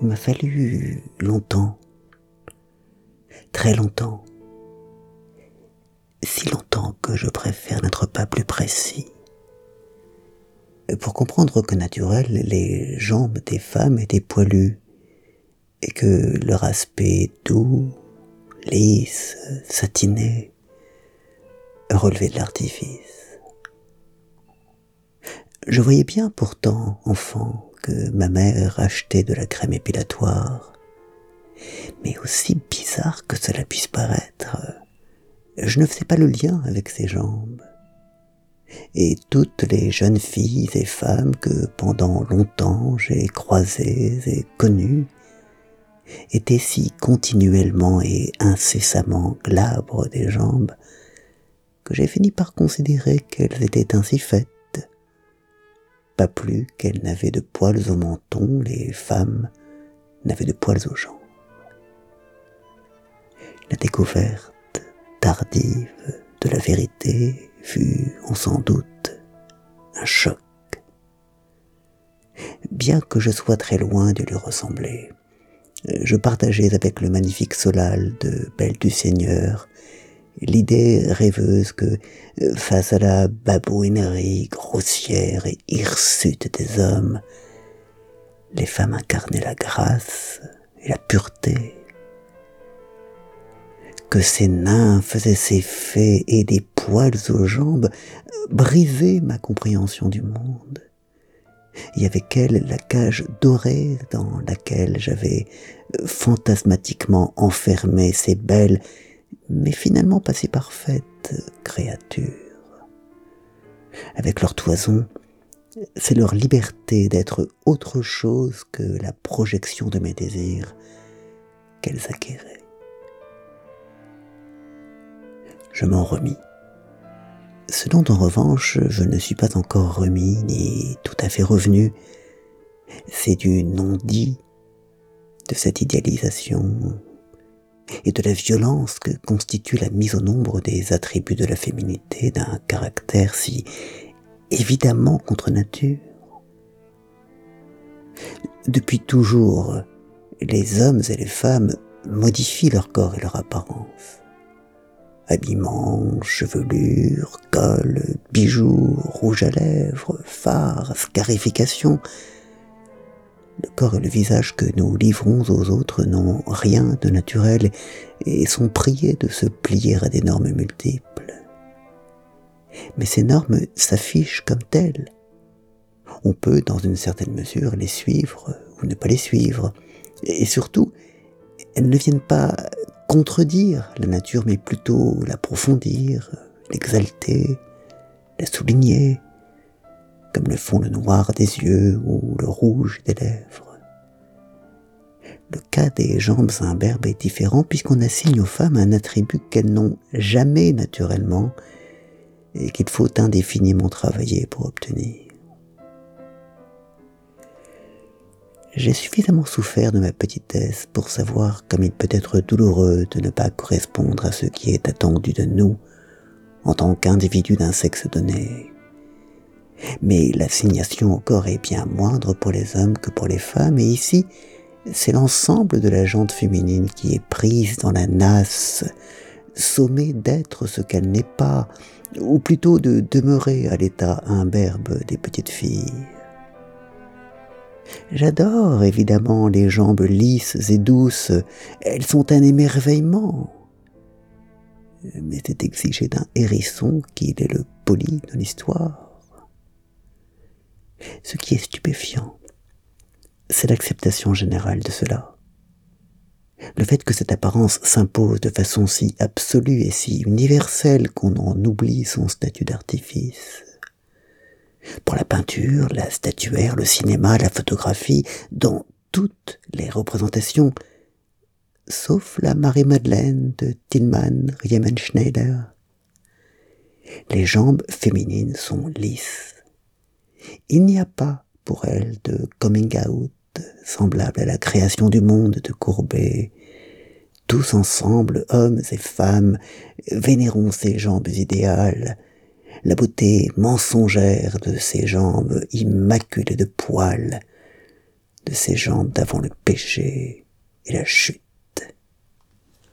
Il m'a fallu longtemps, très longtemps, si longtemps que je préfère n'être pas plus précis, pour comprendre que naturel les jambes des femmes étaient poilues, et que leur aspect doux, lisse, satiné, relevé de l'artifice. Je voyais bien pourtant, enfant, ma mère achetait de la crème épilatoire. Mais aussi bizarre que cela puisse paraître, je ne faisais pas le lien avec ses jambes. Et toutes les jeunes filles et femmes que pendant longtemps j'ai croisées et connues étaient si continuellement et incessamment glabres des jambes que j'ai fini par considérer qu'elles étaient ainsi faites. Pas plus qu'elles n'avaient de poils au menton, les femmes n'avaient de poils aux jambes. La découverte tardive de la vérité fut, on s'en doute, un choc. Bien que je sois très loin de lui ressembler, je partageais avec le magnifique Solal de Belle du Seigneur l'idée rêveuse que, face à la babouinerie grossière et hirsute des hommes, les femmes incarnaient la grâce et la pureté, que ces nymphes et ces fées et des poils aux jambes brisaient ma compréhension du monde. Et avec elle la cage dorée dans laquelle j'avais euh, fantasmatiquement enfermé ces belles, mais finalement pas si parfaites créatures. Avec leur toison, c'est leur liberté d'être autre chose que la projection de mes désirs qu'elles acquéraient. Je m'en remis ce dont en revanche je ne suis pas encore remis ni tout à fait revenu, c'est du non-dit, de cette idéalisation et de la violence que constitue la mise au nombre des attributs de la féminité d'un caractère si évidemment contre nature. Depuis toujours, les hommes et les femmes modifient leur corps et leur apparence habillement, chevelure, col, bijoux, rouge à lèvres, phare, scarification. Le corps et le visage que nous livrons aux autres n'ont rien de naturel et sont priés de se plier à des normes multiples. Mais ces normes s'affichent comme telles. On peut, dans une certaine mesure, les suivre ou ne pas les suivre. Et surtout, elles ne viennent pas contredire la nature, mais plutôt l'approfondir, l'exalter, la souligner, comme le font le noir des yeux ou le rouge des lèvres. Le cas des jambes imberbes est différent puisqu'on assigne aux femmes un attribut qu'elles n'ont jamais naturellement et qu'il faut indéfiniment travailler pour obtenir. J'ai suffisamment souffert de ma petitesse pour savoir comme il peut être douloureux de ne pas correspondre à ce qui est attendu de nous en tant qu'individus d'un sexe donné. Mais l'assignation au corps est bien moindre pour les hommes que pour les femmes, et ici, c'est l'ensemble de la jante féminine qui est prise dans la nasse, sommée d'être ce qu'elle n'est pas, ou plutôt de demeurer à l'état imberbe des petites filles. J'adore évidemment les jambes lisses et douces, elles sont un émerveillement. Mais c'est exigé d'un hérisson qu'il est le poli de l'histoire. Ce qui est stupéfiant, c'est l'acceptation générale de cela. Le fait que cette apparence s'impose de façon si absolue et si universelle qu'on en oublie son statut d'artifice pour la peinture, la statuaire, le cinéma, la photographie, dans toutes les représentations, sauf la Marie-Madeleine de Tillmann Riemenschneider. Les jambes féminines sont lisses. Il n'y a pas pour elles de coming out semblable à la création du monde de Courbet. Tous ensemble, hommes et femmes, vénérons ces jambes idéales, la beauté mensongère de ses jambes immaculées de poils, de ces gens d'avant le péché et la chute.